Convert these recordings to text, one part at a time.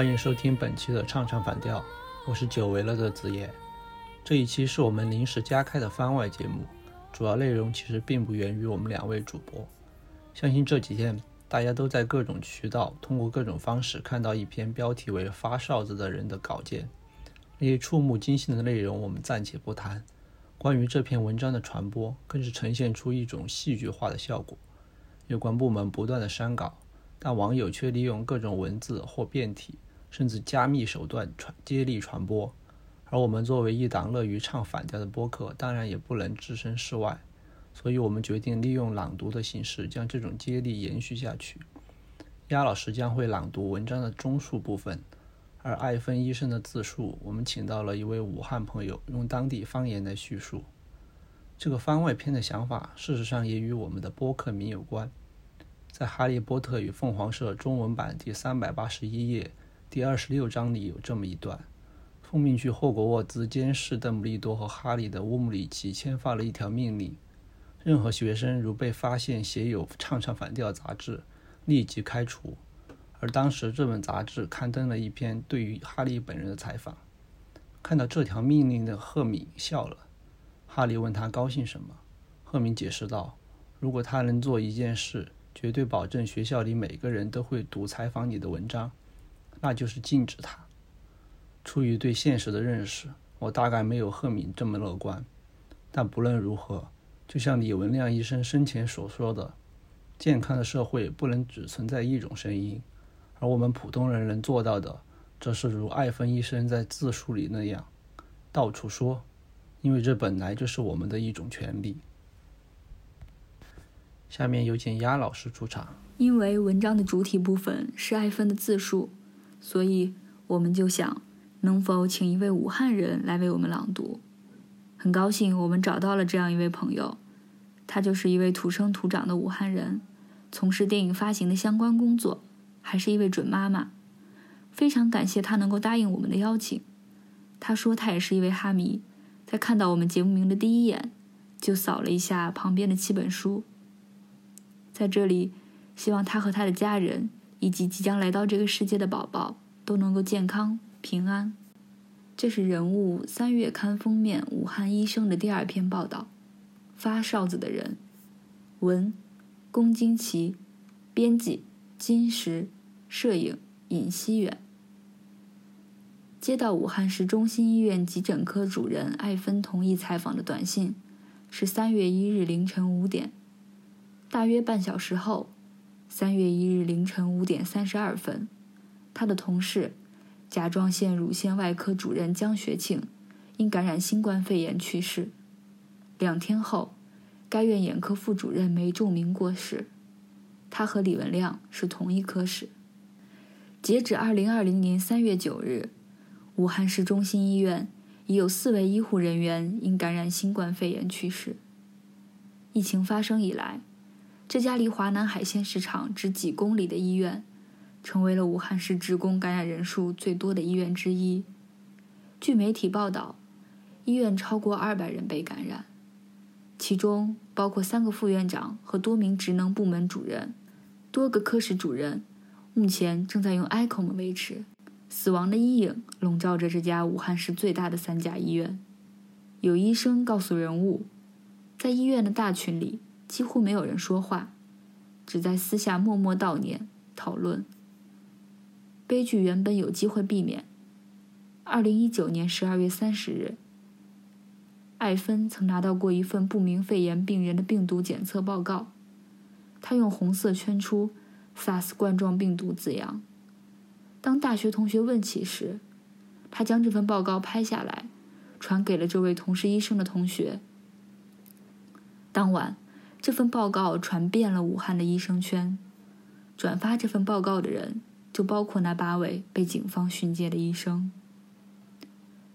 欢迎收听本期的唱唱反调，我是久违了的子夜。这一期是我们临时加开的番外节目，主要内容其实并不源于我们两位主播。相信这几天大家都在各种渠道，通过各种方式看到一篇标题为“发哨子的人”的稿件。那些触目惊心的内容我们暂且不谈，关于这篇文章的传播，更是呈现出一种戏剧化的效果。有关部门不断的删稿，但网友却利用各种文字或变体，甚至加密手段传接力传播。而我们作为一档乐于唱反调的播客，当然也不能置身事外，所以我们决定利用朗读的形式，将这种接力延续下去。鸭老师将会朗读文章的中述部分，而艾芬医生的自述，我们请到了一位武汉朋友，用当地方言来叙述。这个番外篇的想法，事实上也与我们的播客名有关。在《哈利波特与凤凰社》中文版第三百八十一页第二十六章里有这么一段。奉命去霍格沃兹监视邓布利多和哈利的乌姆里奇签发了一条命令：任何学生如被发现写有《唱唱反调》杂志，立即开除。而当时这本杂志刊登了一篇对于哈利本人的采访。看到这条命令的赫敏笑了。哈利问他高兴什么？赫敏解释道：“如果他能做一件事，绝对保证学校里每个人都会读采访你的文章，那就是禁止他。”出于对现实的认识，我大概没有赫敏这么乐观。但不论如何，就像李文亮医生生前所说的，健康的社会不能只存在一种声音，而我们普通人能做到的，则是如艾芬医生在自述里那样，到处说，因为这本来就是我们的一种权利。下面有请鸭老师出场。因为文章的主体部分是艾芬的自述，所以我们就想。能否请一位武汉人来为我们朗读？很高兴我们找到了这样一位朋友，他就是一位土生土长的武汉人，从事电影发行的相关工作，还是一位准妈妈。非常感谢他能够答应我们的邀请。他说他也是一位哈迷，在看到我们节目名的第一眼，就扫了一下旁边的七本书。在这里，希望他和他的家人以及即将来到这个世界的宝宝都能够健康。平安，这是人物三月刊封面武汉医生的第二篇报道。发哨子的人，文，龚金奇，编辑金石，摄影尹希远。接到武汉市中心医院急诊科主任艾芬同意采访的短信，是三月一日凌晨五点。大约半小时后，三月一日凌晨五点三十二分，他的同事。甲状腺乳腺外科主任江学庆因感染新冠肺炎去世。两天后，该院眼科副主任梅仲明过世。他和李文亮是同一科室。截止二零二零年三月九日，武汉市中心医院已有四位医护人员因感染新冠肺炎去世。疫情发生以来，这家离华南海鲜市场只几公里的医院。成为了武汉市职工感染人数最多的医院之一。据媒体报道，医院超过二百人被感染，其中包括三个副院长和多名职能部门主任、多个科室主任，目前正在用 ECMO 维持。死亡的阴影笼罩着这家武汉市最大的三甲医院。有医生告诉人物，在医院的大群里，几乎没有人说话，只在私下默默悼念、讨论。悲剧原本有机会避免。二零一九年十二月三十日，艾芬曾拿到过一份不明肺炎病人的病毒检测报告，他用红色圈出 “SARS 冠状病毒”字样。当大学同学问起时，他将这份报告拍下来，传给了这位同是医生的同学。当晚，这份报告传遍了武汉的医生圈，转发这份报告的人。就包括那八位被警方训诫的医生。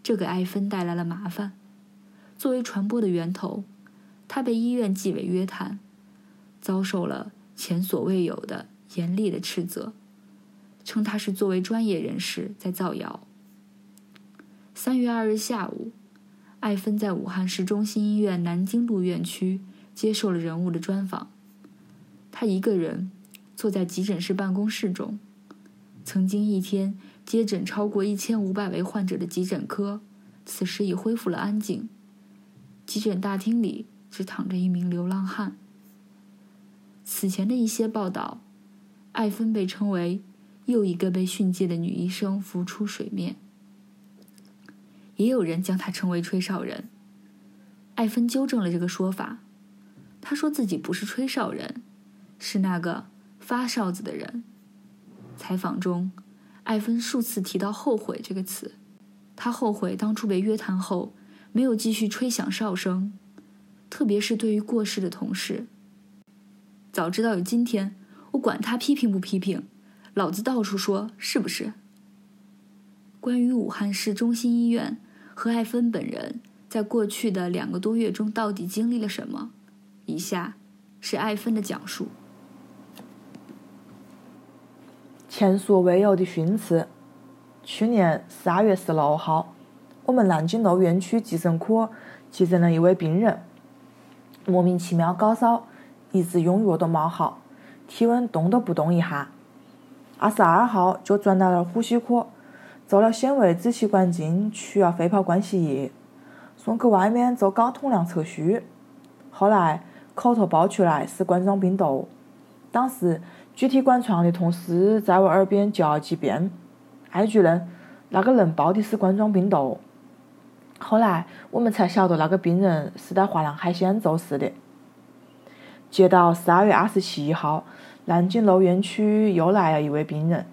这给艾芬带来了麻烦。作为传播的源头，他被医院纪委约谈，遭受了前所未有的严厉的斥责，称他是作为专业人士在造谣。三月二日下午，艾芬在武汉市中心医院南京路院区接受了人物的专访。他一个人坐在急诊室办公室中，曾经一天接诊超过一千五百位患者的急诊科，此时已恢复了安静。急诊大厅里只躺着一名流浪汉。此前的一些报道，艾芬被称为又一个被训诫的女医生浮出水面。也有人将她称为吹哨人。艾芬纠正了这个说法，他说自己不是吹哨人，是那个发哨子的人。采访中，艾芬数次提到“后悔”这个词，他后悔当初被约谈后没有继续吹响哨声，特别是对于过世的同事。早知道有今天，我管他批评不批评，老子到处说，是不是？关于武汉市中心医院。和艾芬本人在过去的两个多月中到底经历了什么？以下是艾芬的讲述。前所未有的训斥。去年十二月十六号，我们南京路院区急诊科急诊了一位病人，莫名其妙高烧，一直用药都没好，体温动都不动一下。二十二号就转到了呼吸科。做了纤维支气管镜，取了肺泡灌洗液，送去外面做高通量测序。后来口头报出来是冠状病毒。当时具体管床的同事在我耳边叫了几遍：“艾主任，那个人报的是冠状病毒。”后来我们才晓得那个病人是在华南海鲜做事的。接到十二月二十七号，南京路院区又来了一位病人。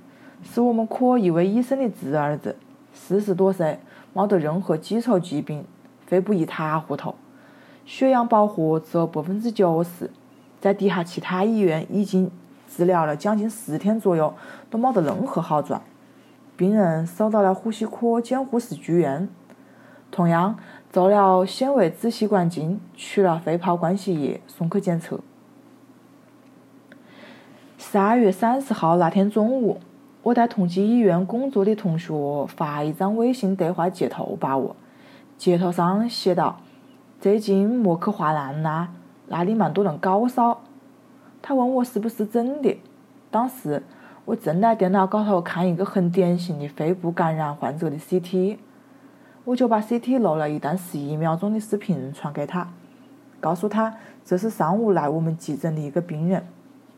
是我们科一位医生的侄儿子，四十多岁，没得任何基础疾病，肺部一塌糊涂，血氧饱和只有百分之九十，在地下其他医院已经治疗了将近十天左右，都没得任何好转。病人收到了呼吸科监护室住院，同样做了纤维支气管镜，取了肺泡灌洗液，送去检测。十二月三十号那天中午。我在同济医院工作的同学发一张微信对话截图把我，截图上写道：“最近莫去华南啦，那里蛮多人高烧。”他问我是不是真的。当时我正在电脑高头看一个很典型的肺部感染患者的 CT，我就把 CT 录了一段十一秒钟的视频传给他，告诉他这是上午来我们急诊的一个病人，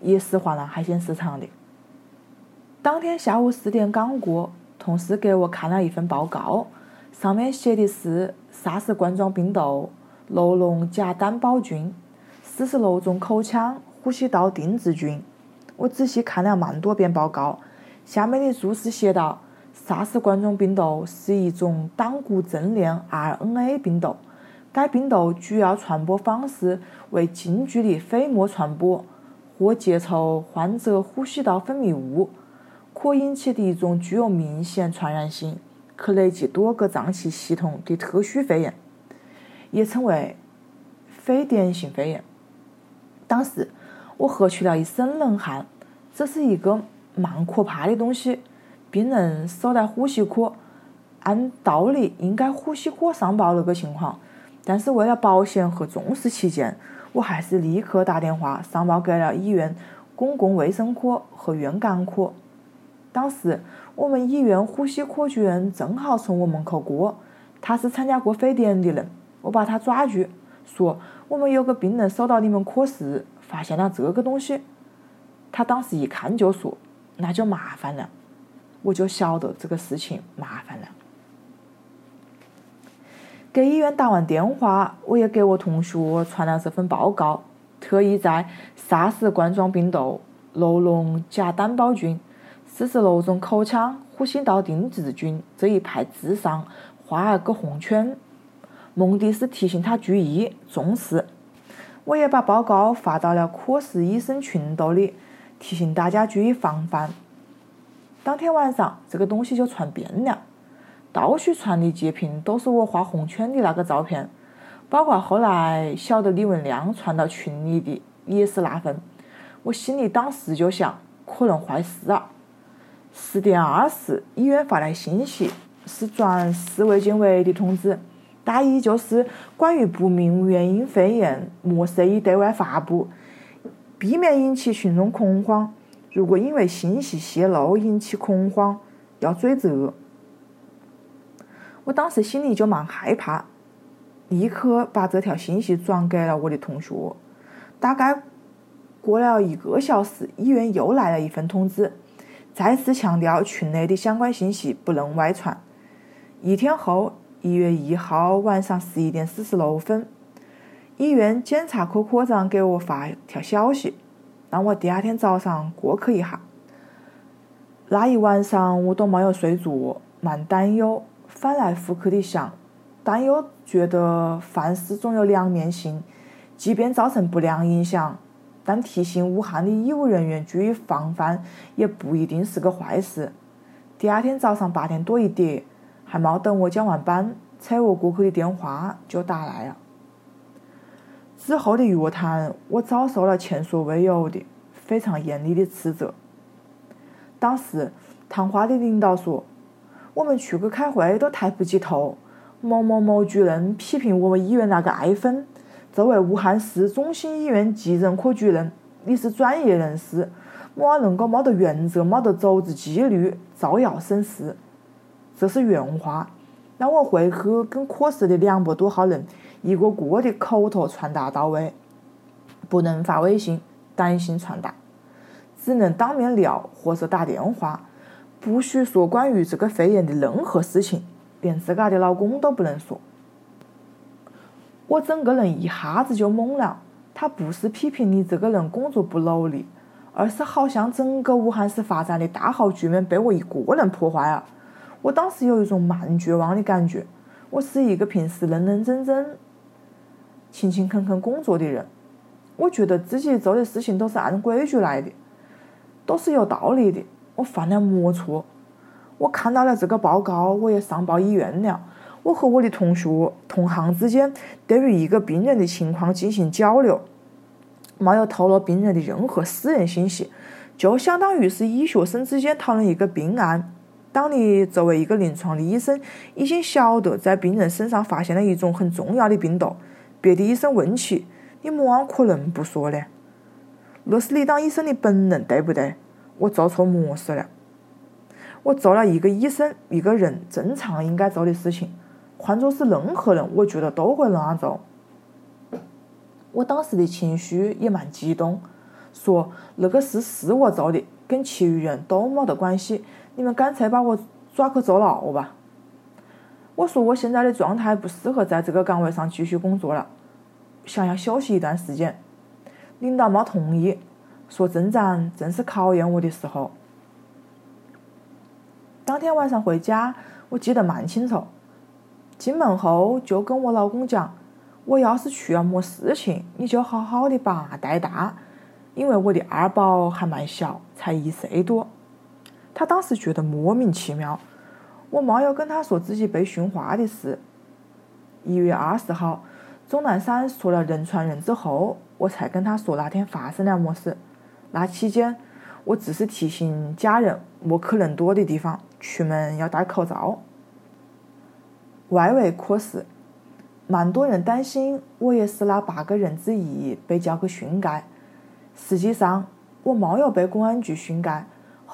也是华南海鲜市场的。当天下午四点刚过，同事给我看了一份报告，上面写的是沙士冠状病毒、六龙甲单胞菌、四十六种口腔呼吸道定植菌。我仔细看了蛮多遍报告，下面的注释写道：沙士冠状病毒是一种胆固正链 RNA 病毒，该病毒主要传播方式为近距离飞沫传播或接触患者呼吸道分泌物。可引起的一种具有明显传染性、可累及多个脏器系统的特殊肺炎，也称为非典型肺炎。当时我喝出了一身冷汗，这是一个蛮可怕的东西。病人收在呼吸科，按道理应该呼吸科上报那个情况，但是为了保险和重视起见，我还是立刻打电话上报给了医院公共卫生科和院感科。当时我们医院呼吸科主任正好从我门口过，他是参加过非典的人，我把他抓住，说我们有个病人收到你们科室，发现了这个东西。他当时一看就说，那就麻烦了，我就晓得这个事情麻烦了。给医院打完电话，我也给我同学传了这份报告，特意在沙士冠状病毒、罗龙甲单胞菌。四十六种口腔呼吸道定植菌这一排字上画了个红圈，目的是提醒他注意重视。我也把报告发到了科室医生群斗里，提醒大家注意防范。当天晚上，这个东西就传遍了，到处传的截屏都是我画红圈的那个照片，包括后来晓得李文亮传到群里的也是那份。我心里当时就想，可能坏事了。十点二十，医院发来信息，是转市卫健委的通知，大意就是关于不明原因肺炎，莫随意对外发布，避免引起群众恐慌。如果因为信息泄露引起恐慌，要追责。我当时心里就蛮害怕，立刻把这条信息转给了我的同学。大概过了一个小时，医院又来了一份通知，再次强调群内的相关信息不能外传。一天后，一月一号晚上十一点四十六分，医院检查科科长给我发条消息，让我第二天早上过去一下。那一晚上我都没有睡着，蛮担忧。翻来覆去的想，但又觉得凡事总有两面性，即便造成不良影响，但提醒武汉的医务人员注意防范，也不一定是个坏事。第二天早上八点多一点，还没等我交完班，催我过去的电话就打来了。之后的约谈，我遭受了前所未有的非常严厉的斥责。当时谈话的领导说。我们出去开会都抬不起头。某某某主任批评我们医院那个爱芬，作为武汉市中心医院急诊科主任，你是专业人士，莫能够没得原则、没得组织纪律，造谣生事。这是原话。那我回去跟科室的两百多号人一个个的口头传达到位，不能发微信、短信传达，只能当面聊或者打电话。不许说关于这个肺炎的任何事情，连自家的老公都不能说。我整个人一下子就懵了。他不是批评你这个人工作不努力，而是好像整个武汉市发展的大好局面被我一个人破坏了。我当时有一种蛮绝望的感觉。我是一个平时认认真真、勤勤恳恳工作的人，我觉得自己做的事情都是按规矩来的，都是有道理的。我犯了么错？我看到了这个报告，我也上报医院了。我和我的同学、同行之间对于一个病人的情况进行交流，没有透露病人的任何私人信息，就相当于是医学生之间讨论一个病案。当你作为一个临床的医生，已经晓得在病人身上发现了一种很重要的病毒，别的医生问起，你么可能不说呢？那是你当医生的本能，对不对？我做错么事了？我做了一个医生一个人正常应该做的事情，换作是任何人，我觉得都会那样做。我当时的情绪也蛮激动，说那个事是我做的，跟其余人都没得关系，你们干脆把我抓去坐牢吧。我说我现在的状态不适合在这个岗位上继续工作了，想要休息一段时间。领导没同意。说镇长正是考验我的时候。当天晚上回家，我记得蛮清楚。进门后就跟我老公讲：“我要是出了么事情，你就好好的把带大，因为我的二宝还蛮小，才一岁多。”他当时觉得莫名其妙。我没有跟他说自己被训话的事。一月二十号，钟南山说了人传人之后，我才跟他说那天发生了么事。那期间，我只是提醒家人莫去人多的地方，出门要戴口罩。外围科室，蛮多人担心我也是那八个人之一被叫去训诫。实际上，我没有被公安局训诫。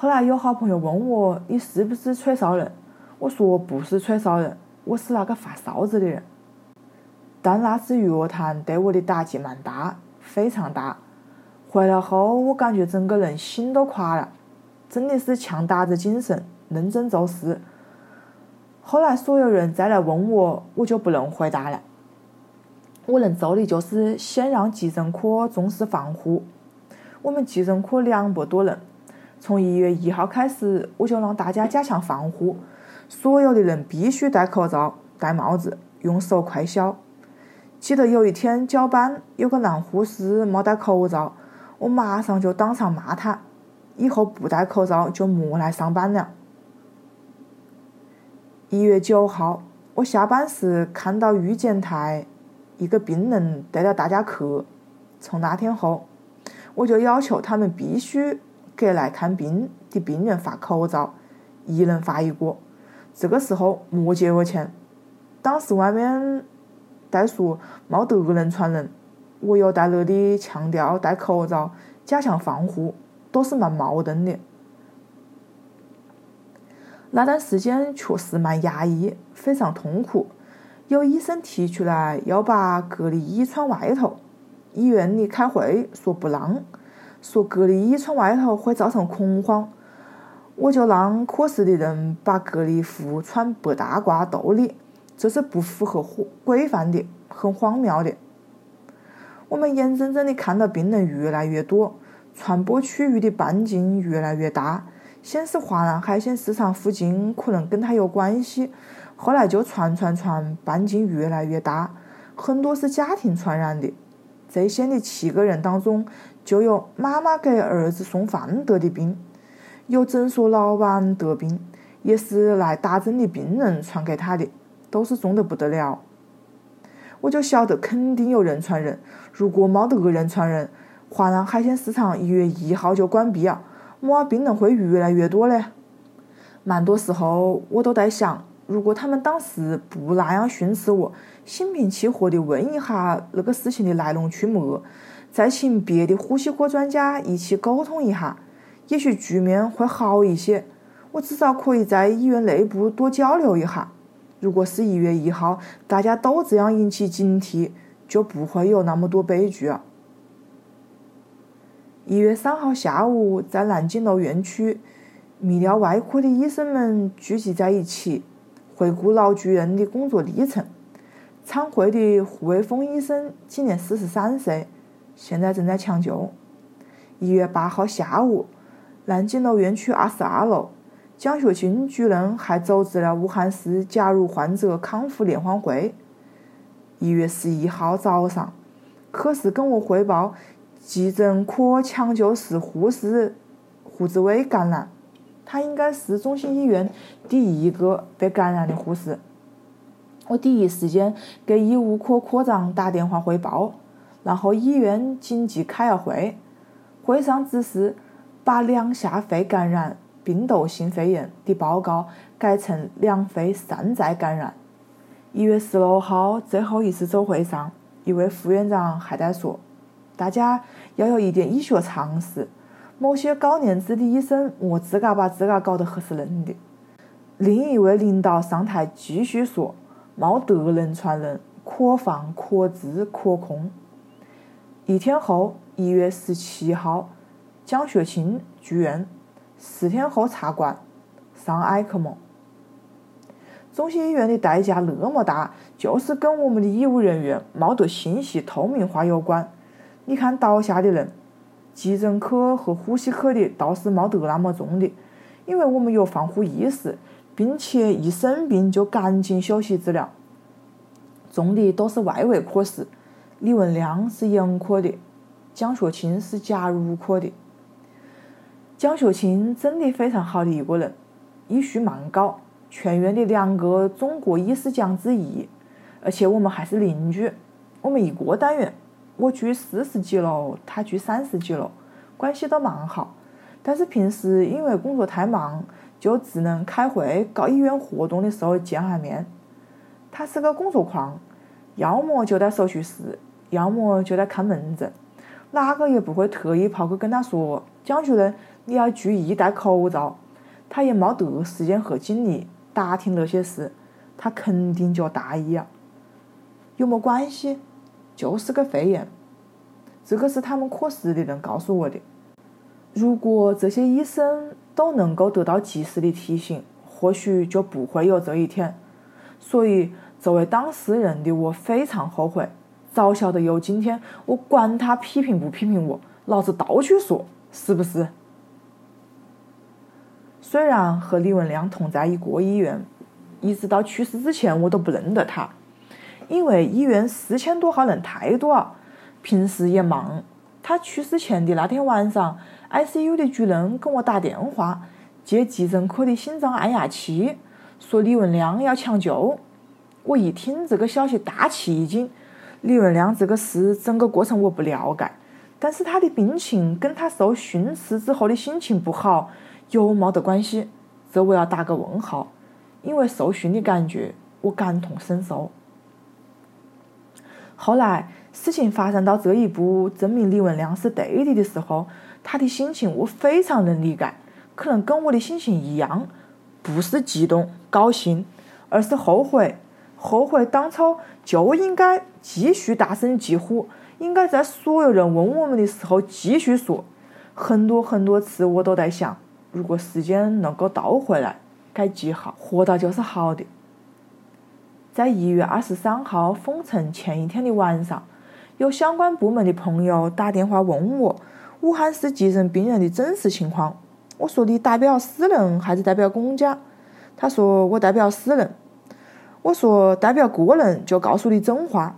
后来有好朋友问我：“你是不是吹哨人？”我说：“我不是吹哨人，我是那个发哨子的人。”但那次约谈对我的打击蛮大，非常大。回来后，我感觉整个人心都垮了，真的是强打着精神，认真做事。后来所有人再来问我，我就不能回答了。我能做的就是先让急诊科重视防护。我们急诊科两百多人，从一月一号开始，我就让大家加强防护，所有的人必须戴口罩、戴帽子、用手快消。记得有一天交班，有个男护士没戴口罩。我马上就当场骂他，以后不戴口罩就莫来上班了。一月九号，我下班时看到预检台一个病人带了大家去。从那天后，我就要求他们必须给来看病的病人发口罩，一人发一个。这个时候莫借我钱。当时外面在说冇得人传人，我又在那里强调戴口罩、加强防护，都是蛮矛盾的。那段时间确实蛮压抑，非常痛苦。有医生提出来要把隔离衣穿外头，医院里开会说不让，说隔离衣穿外头会造成恐慌。我就让科室的人把隔离服穿白大褂兜里，这是不符合规范的，很荒谬的。我们眼睁睁的看到病人越来越多，传播区域的半径越来越大。先是华南海鲜市场附近可能跟他有关系，后来就传传传，半径越来越大，很多是家庭传染的。这县的七个人当中，就有妈妈给儿子送饭得的病，有诊所老板得病，也是来打针的病人传给他的，都是重得不得了。我就晓得肯定有人传人，如果冇得人传人，华南海鲜市场一月一号就关闭啊。么病人会越来越多嘞。蛮多时候我都在想，如果他们当时不那样训斥我，心平气和的问一下那个事情的来龙去脉，再请别的呼吸科专家一起沟通一下，也许局面会好一些。我至少可以在医院内部多交流一下。如果是一月一号，大家都这样引起警惕，就不会有那么多悲剧了。一月三号下午，在南京路院区，泌尿外科的医生们聚集在一起，回顾老主任的工作历程。参会的胡卫峰医生今年四十三岁，现在正在抢救。一月八号下午，南京路院区二十二楼，蒋学清主任还组织了武汉市甲乳患者康复联欢会。一月十一号早上，科室跟我汇报。急诊科抢救室护士胡志伟感染，他应该是中心医院第一个被感染的护士。我第一时间给医务科科长打电话汇报，然后医院紧急开了会，会上指示把两下肺感染病毒性肺炎的报告改成两肺散在感染。一月十六号最后一次周会上，一位副院长还在说。大家要有一点医学常识，某些高年资的医生莫自个把自个搞得黑死人的。另一位领导上台继续说：“冇得人传人，可防可治可控。”一天后，一月十七号，蒋学清住院，四天后插管，上埃克莫。中心医院的代价那么大，就是跟我们的医务人员冇得信息透明化有关。你看倒下的人，急诊科和呼吸科的倒是冇得那么重的，因为我们有防护意识，并且一生病就赶紧休息治疗。重的都是外围科室，李文亮是眼科的，蒋学清是甲乳科的。蒋学清真的非常好的一个人，医术蛮高，全院的两个中国医师奖之一，而且我们还是邻居，我们一个单元。我住四十几楼，他住三十几楼，关系都蛮好。但是平时因为工作太忙，就只能开会、搞医院活动的时候见下面。他是个工作狂，要么就在手术室，要么就在看门诊，哪个也不会特意跑去跟他说：“蒋主任，你要注意戴口罩。”他也没得时间和精力打听那些事，他肯定就大意了。有么关系？就是个肺炎，这个是他们科室的人告诉我的。如果这些医生都能够得到及时的提醒，或许就不会有这一天。所以，作为当事人的我非常后悔，早晓得有今天，我管他批评不批评我，老子倒去说，是不是？虽然和李文亮同在一个医院，一直到去世之前，我都不认得他。因为医院四千多号人太多了，平时也忙。他去世前的那天晚上，ICU 的主任跟我打电话，接急诊科的心脏按压器，说李文亮要抢救。我一听这个消息，大吃一惊。李文亮这个事，整个过程我不了解，但是他的病情跟他受训斥之后的心情不好有冇得关系？这我要打个问号，因为受训的感觉我感同身受。后来事情发展到这一步，证明李文亮是对的的时候，他的心情我非常能理解，可能跟我的心情一样，不是激动高兴，而是后悔，后悔当初就应该继续大声疾呼。应该在所有人问我们的时候继续说，很多很多次我都在想，如果时间能够倒回来，该几好，活到就是好的。在一月二十三号封城前一天的晚上，有相关部门的朋友打电话问我武汉市急诊病人的真实情况。我说你代表私人还是代表公家？他说我代表私人。我说代表个人就告诉你真话。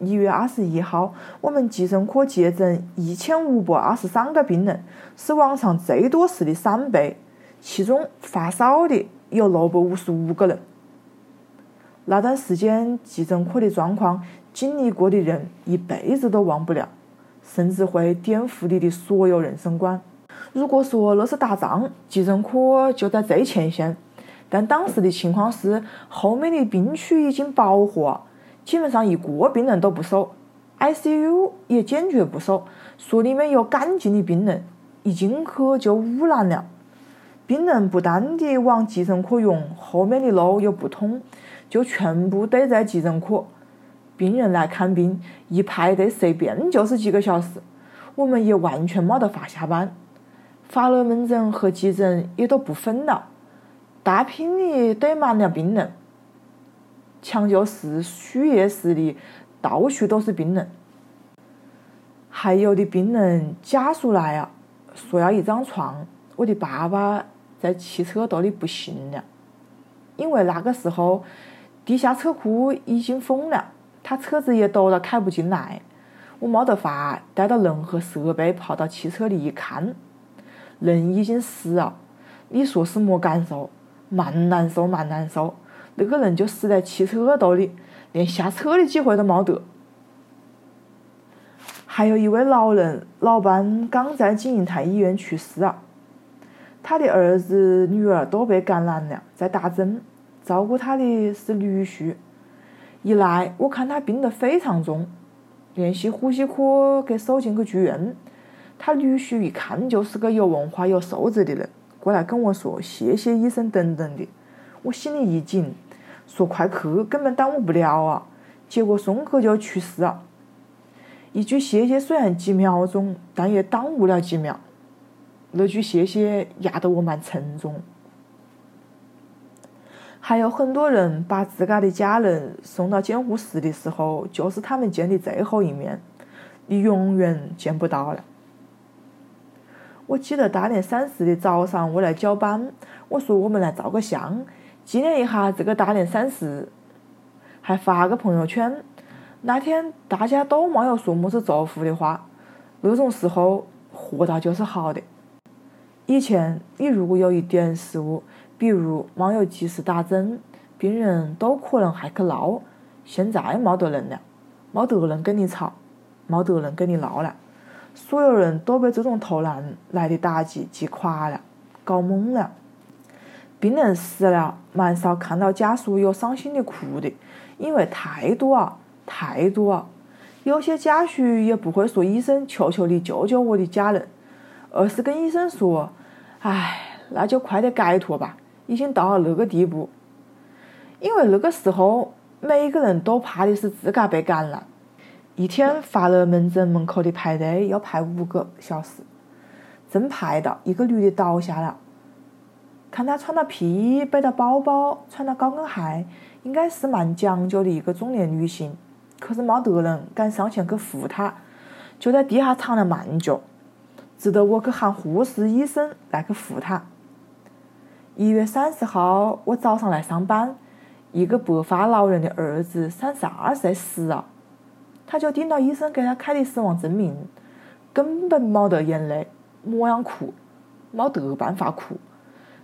一月二十一号，我们急诊科接诊一千五百二十三个病人，是往常最多时的三倍。其中发烧的有六百五十五个人。那段时间急诊科的状况，经历过的人一辈子都忘不了，甚至会颠覆你的所有人生观。如果说那是打仗，急诊科就在最前线，但当时的情况是，后面的病区已经饱和。基本上一个病人都不收，ICU 也坚决不收，说里面有干净的病人，一进去就污染了。病人不断地往急诊科涌，后面的路又不通，就全部堆在急诊科。病人来看病，一排队随便就是几个小时，我们也完全没得法下班。发热门诊和急诊也都不分了，大厅里堆满了病人。抢救室、输液室里到处都是病人，还有的病人家属来啊，说要一张床。我的爸爸在汽车道里不行了，因为那个时候地下车库已经封了，他车子也堵了，开不进来。我没得法带到人和设备跑到汽车里一看，人已经死了。你说是么感受？蛮难受，蛮难受。那个人就死在汽车道里，连下车的机会都没得。还有一位老人，老伴刚在金银台医院去世了，他的儿子、女儿都被感染了，在打针。照顾他的是女婿，一来我看他病得非常重，联系呼吸科给收进去住院。他女婿一看就是个有文化、有素质的人，过来跟我说谢谢医生等等的，我心里一紧。说快去，根本耽误不了啊！结果送去就去世了。一句谢谢虽然几秒钟，但也耽误了几秒。那句谢谢压得我蛮沉重。还有很多人把自家的家人送到监护室的时候，就是他们见的最后一面，你永远见不到了。我记得大年三十的早上，我来交班，我说我们来照个相。纪念一下这个大年三十，还发个朋友圈。那天大家都没有说么子祝福的话，那种时候活到就是好的。以前你如果有一点失误，比如没有及时打针，病人都可能还去闹。现在没得人了，没得人跟你吵，没得人跟你闹了，所有人都被这种突然来的打击击垮了，搞懵了。病人死了，蛮少看到家属有伤心的哭的，因为太多啊，太多啊。有些家属也不会说医生，求求你救救我的家人，而是跟医生说：“唉，那就快点解脱吧，已经到了那个地步。”因为那个时候，每个人都怕的是自个被感染。一天发热门诊门口的排队要排五个小时，正排到一个女的倒下了。看她穿了皮衣，背着包包，穿了高跟鞋，应该是蛮讲究的一个中年女性。可是没得人敢上前去扶她，就在地下躺了蛮久，直到我去喊护士、医生来去扶她。一月三十号，我早上来上班，一个白发老人的儿子三十二岁死了，他就盯到医生给他开的死亡证明，根本没得眼泪，么样哭，没得办法哭。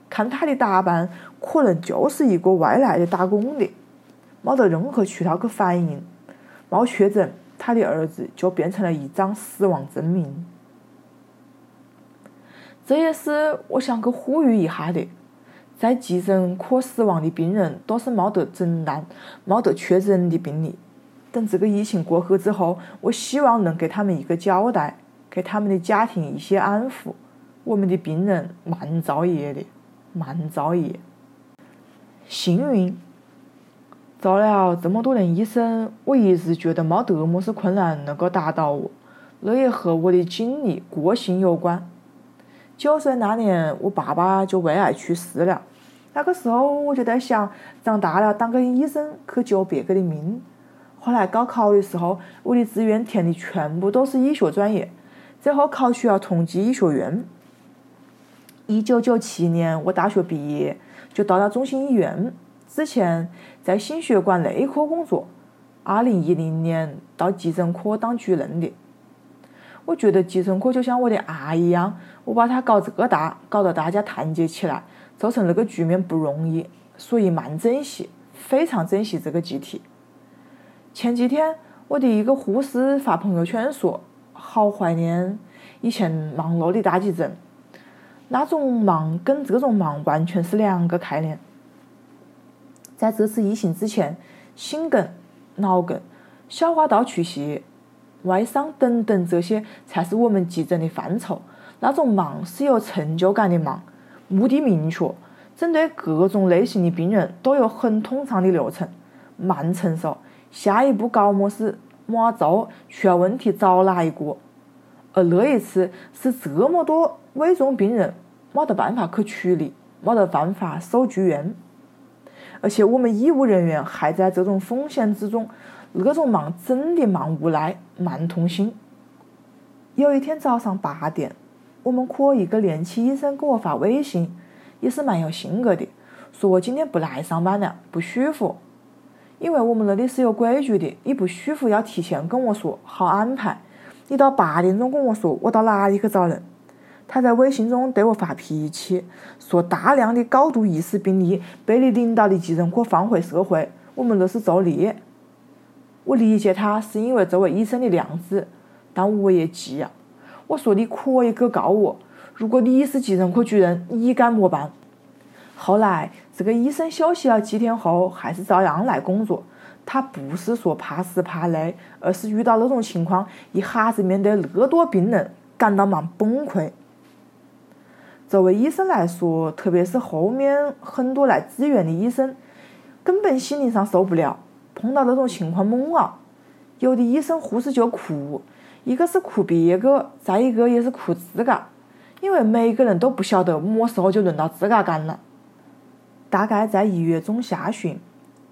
看他的打扮，可能就是一个外来的打工的，没得任何渠道去反映，没确诊，他的儿子就变成了一张死亡证明。这也是我想去呼吁一下的，在急诊科死亡的病人都是没得诊断、没得确诊的病例。等这个疫情过后之后，我希望能给他们一个交代，给他们的家庭一些安抚。我们的病人蛮造业的，蛮造业。幸运，做了这么多年医生，我一直觉得没得么事困难能够打倒我。那也和我的经历、个性有关。九岁那年，我爸爸就胃癌去世了。那个时候，我就在想，长大了当个医生去救别个的命。后来高考的时候，我的志愿填的全部都是医学专业，最后考取了同济医学院。一九九七年，我大学毕业就到了中心医院，之前在心血管内科工作。二零一零年到急诊科当主任的。我觉得急诊科就像我的爱一样，我把它搞这个大，搞得大家团结起来，做成那个局面不容易，所以蛮珍惜，非常珍惜这个集体。前几天，我的一个护士发朋友圈说：“好怀念以前忙碌的大急诊，那种忙跟这种忙完全是两个概念。”在这次疫情之前，心梗、脑梗、消化道出血。外伤等等，这些才是我们急诊的范畴。那种忙是有成就感的忙，目的明确，针对各种类型的病人都有很通畅的流程，慢成熟。下一步搞么事，么做，出了问题找哪一个？而那一次是这么多危重病人，没得办法去处理，没得办法收住院，而且我们医务人员还在这种风险之中。那种忙真的忙无奈，蛮痛心。有一天早上八点，我们科一个年轻医生给我发微信，也是蛮有性格的，说我今天不来上班了，不舒服。因为我们那里是有规矩的，你不舒服要提前跟我说，好安排。你到八点钟跟我说，我到哪里去找人？他在微信中对我发脾气，说大量的高度疑似病例被你领导的急诊科放回社会，我们那是作孽。我理解他是因为作为医生的良知，但我也急呀。我说你可以去告我，如果你是急诊科主任，你该么办？后来这个医生休息了几天后，还是照样来工作。他不是说怕死怕累，而是遇到那种情况，一下子面对那多病人，感到蛮崩溃。作为医生来说，特别是后面很多来支援的医生，根本心理上受不了。碰到那种情况懵啊，有的医生护士就哭，一个是哭别个，再一个也是哭自个，因为每个人都不晓得么时候就轮到自个干了。大概在一月中下旬，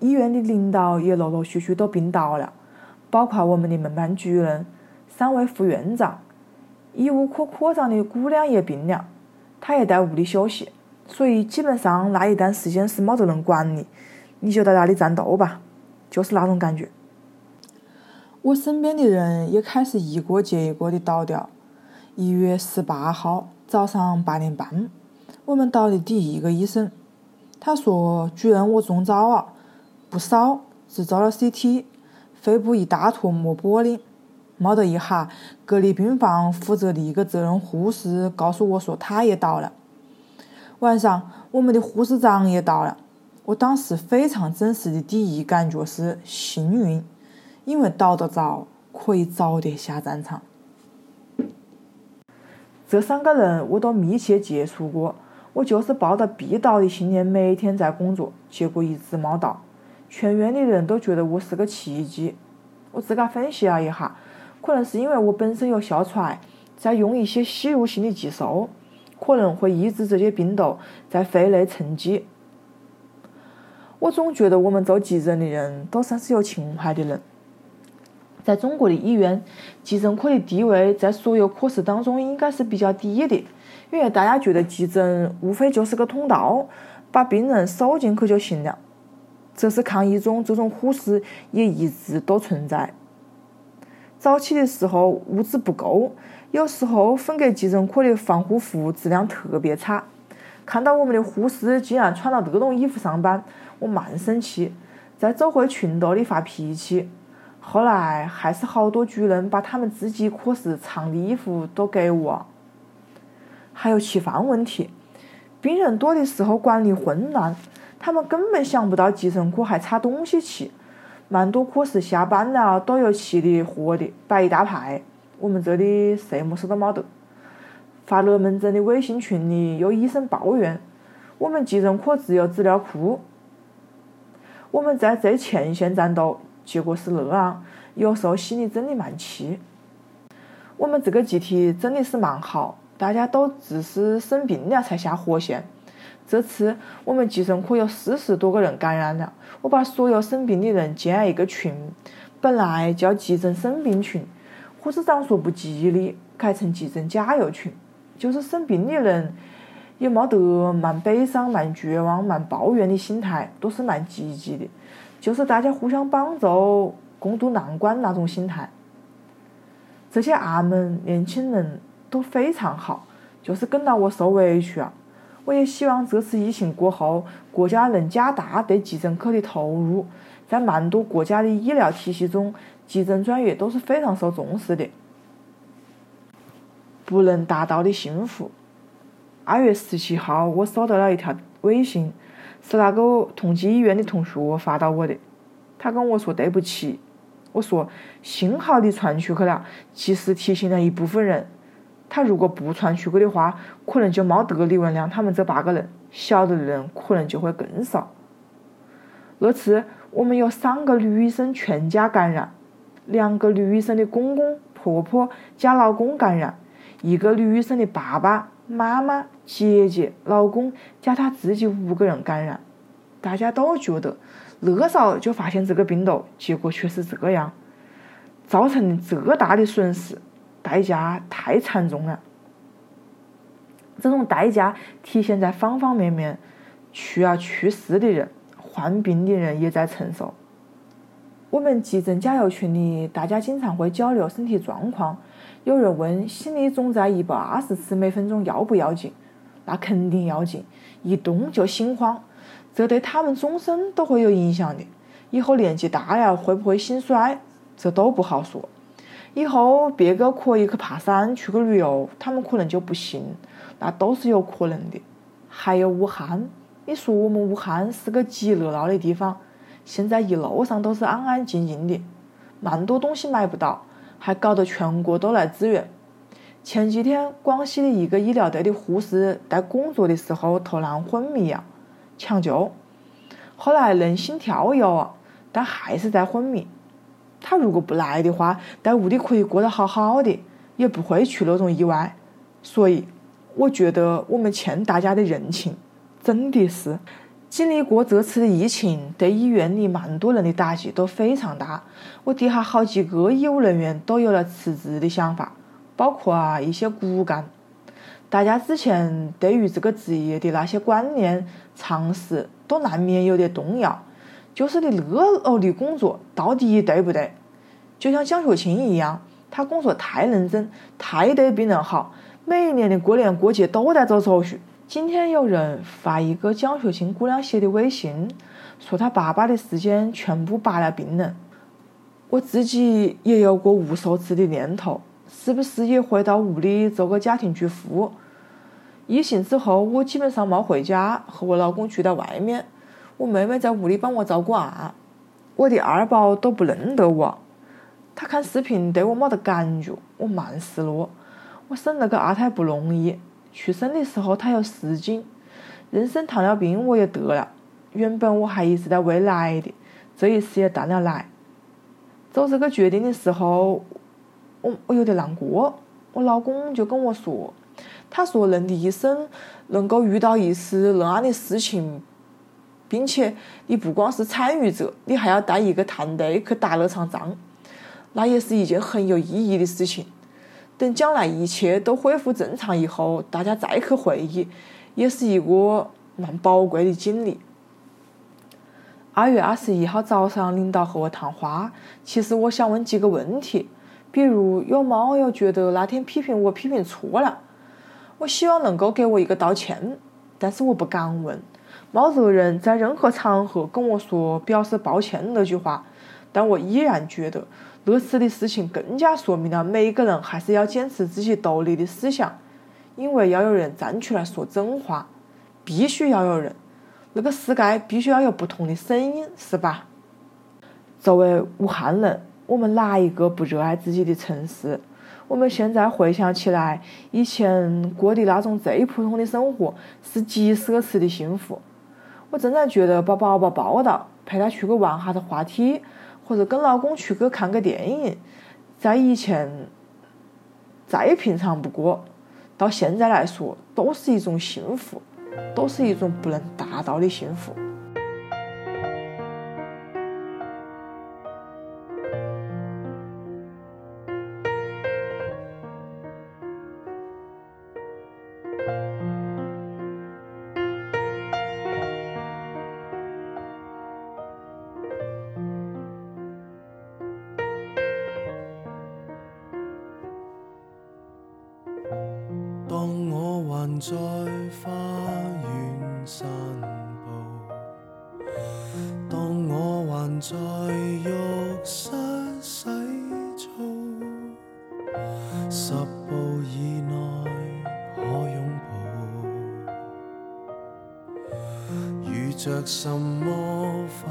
医院的领导也陆陆续续都病倒了，包括我们的门班主任、三位副院长、医务科科长的姑娘也病了，她也在屋里休息，所以基本上那一段时间是没得人管你，你就在那里战斗吧。就是那种感觉。我身边的人也开始一个接一个的倒掉。一月十八号早上八点半，我们倒的第一个医生，他说：“主任，我中招了，不少，只做了 CT，肺部一大坨磨玻璃。”没得一下，隔离病房负责的一个责任护士告诉我说他也倒了。晚上，我们的护士长也倒了。我当时非常真实的第一感觉是幸运，因为倒得早，可以早点下战场。这三个人我都密切接触过，我就是抱着必倒的信念每天在工作，结果一直没倒。全院的人都觉得我是个奇迹。我自个分析了一下，可能是因为我本身有哮喘，在用一些吸入性的激素，可能会抑制这些病毒在肺内沉积。我总觉得我们做急诊的人都算是有情怀的人。在中国的医院，急诊科的地位在所有科室当中应该是比较低的，因为大家觉得急诊无非就是个通道，把病人收进去就行了。这是抗疫中，这种忽视也一直都存在。早期的时候物资不够，有时候分给急诊科的防护服质量特别差，看到我们的护士竟然穿了这种衣服上班。我蛮生气，在走回群斗里发脾气。后来还是好多主任把他们自己科室藏的衣服都给我。还有吃饭问题，病人多的时候管理混乱，他们根本想不到急诊科还差东西吃。蛮多科室下班了都有吃的喝的摆一大排，我们这里什么事都没得。发热门诊的微信群里有医生抱怨，我们急诊科只有资料库。我们在最前线战斗，结果是那样，有时候心里真的蛮气。我们这个集体真的是蛮好，大家都只是生病了才下火线。这次我们急诊科有四十多个人感染了，我把所有生病的人建了一个群，本来叫急诊生病群，护士长说不吉利，改成急诊加油群。就是生病的人也没得蛮悲伤、蛮绝望、蛮抱怨的心态，都是蛮积极的，就是大家互相帮助、共度难关那种心态。这些阿们年轻人都非常好，就是跟到我受委屈啊！我也希望这次疫情过后，国家能加大对急诊科的投入，在蛮多国家的医疗体系中，急诊专业都是非常受重视的。不能达到的幸福。二月十七号，我收到了一条微信，是那个同济医院的同学发到我的。他跟我说对不起，我说幸好你传出去了，及时提醒了一部分人。他如果不传出去的话，可能就没得李文亮他们这八个人，晓得的人可能就会更少。那次我们有三个女医生全家感染，两个女医生的公公婆婆加老公感染。一个女医生的爸爸妈妈、姐姐、老公加她自己五个人感染，大家都觉得那早就发现这个病毒，结果却是这样，造成这大的损失，代价太惨重了。这种代价体现在方方面面，去啊去世的人、患病的人也在承受。我们急诊加油群里，大家经常会交流身体状况。有人问心率总在一百二十次每分钟要不要紧？那肯定要紧，一动就心慌，这对他们终身都会有影响的。以后年纪大了会不会心衰？这都不好说。以后别个可以去爬山、去个旅游，他们可能就不行，那都是有可能的。还有武汉，你说我们武汉是个极热闹的地方，现在一路上都是安安静静的，蛮多东西买不到。还搞得全国都来支援。前几天，广西的一个医疗队的护士在工作的时候突然昏迷啊，抢救，后来人心跳有啊，但还是在昏迷。他如果不来的话，在屋里可以过得好好的，也不会出那种意外。所以，我觉得我们欠大家的人情，真的是。经历过这次的疫情，对医院里蛮多人的打击都非常大。我底下好几个医务人员都有了辞职的想法，包括啊一些骨干。大家之前对于这个职业的那些观念、常识，都难免有点动摇。就是你那哦的工作到底对不对？就像江学清一样，他工作太认真，太对病人好，每一年的过年过节都在走手续。今天有人发一个江学清姑娘写的微信，说她爸爸的时间全部拔了病人。我自己也有过无数次的念头，是不是也回到屋里做个家庭主妇？疫情之后，我基本上没回家，和我老公住在外面。我妹妹在屋里帮我照顾娃，我的二宝都不认得我。他看视频对我没得感觉，我蛮失落。我生了个二胎不容易。出生的时候他有十斤，妊娠糖尿病我也得了，原本我还一直在喂奶的，这一次也断了奶。做这个决定的时候，我我有点难过。我老公就跟我说，他说人的一生能够遇到一次那样的事情，并且你不光是参与者，你还要带一个团队去打那场仗，那也是一件很有意义的事情。等将来一切都恢复正常以后，大家再去回忆，也是一个蛮宝贵的经历。二月二十一号早上，领导和我谈话，其实我想问几个问题，比如有猫有觉得那天批评我批评错了，我希望能够给我一个道歉，但是我不敢问。没得人在任何场合跟我说表示抱歉那句话，但我依然觉得，类似的事情更加说明了每个人还是要坚持自己独立的思想，因为要有人站出来说真话，必须要有人，那个世界必须要有不同的声音，是吧？作为武汉人，我们哪一个不热爱自己的城市？我们现在回想起来，以前过的那种最普通的生活，是极奢侈的幸福。我真的觉得把宝宝抱到，陪他出去玩下子滑梯，或者跟老公出去看个电影，在以前再平常不过，到现在来说，都是一种幸福，都是一种不能达到的幸福。十步以内可拥抱，遇着什么花？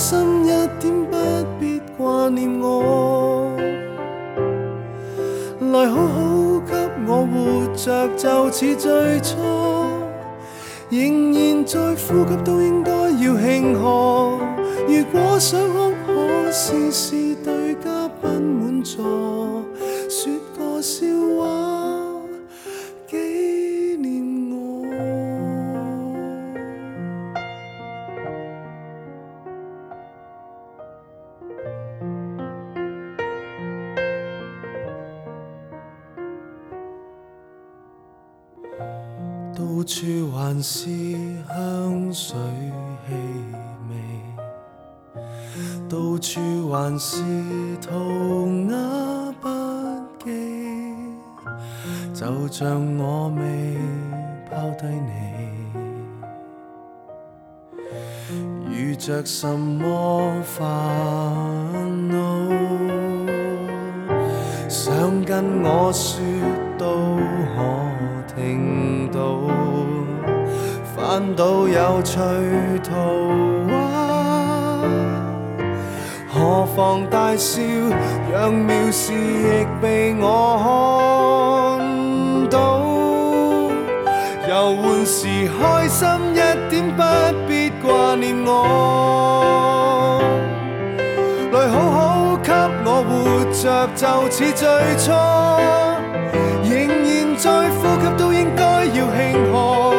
心一点，不必挂念我。来好好给我活着，就似最初，仍然在呼吸，都应该要庆贺。如果想哭，可试试到處還是香水氣味，到處還是塗鴉筆記，就像我未拋低你。遇着什麼煩惱，想跟我說翻到有趣圖畫，何妨大笑，讓妙事亦被我看到。遊玩時開心一點，不必掛念我。來好好給我活着，就似最初，仍然在呼吸，都應該要慶贺。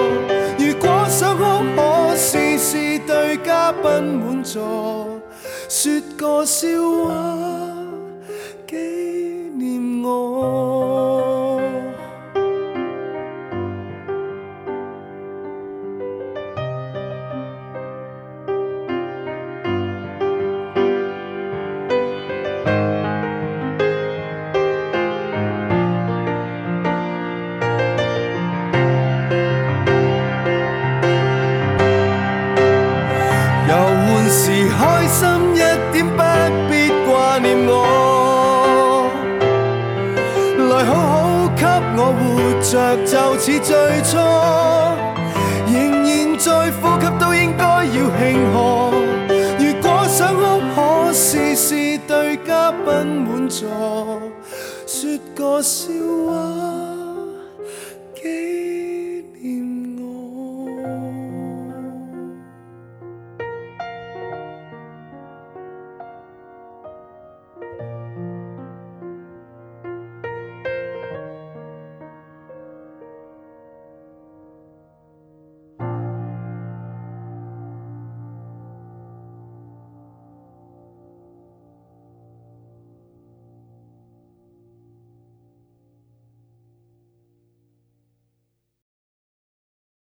不满座说个笑话。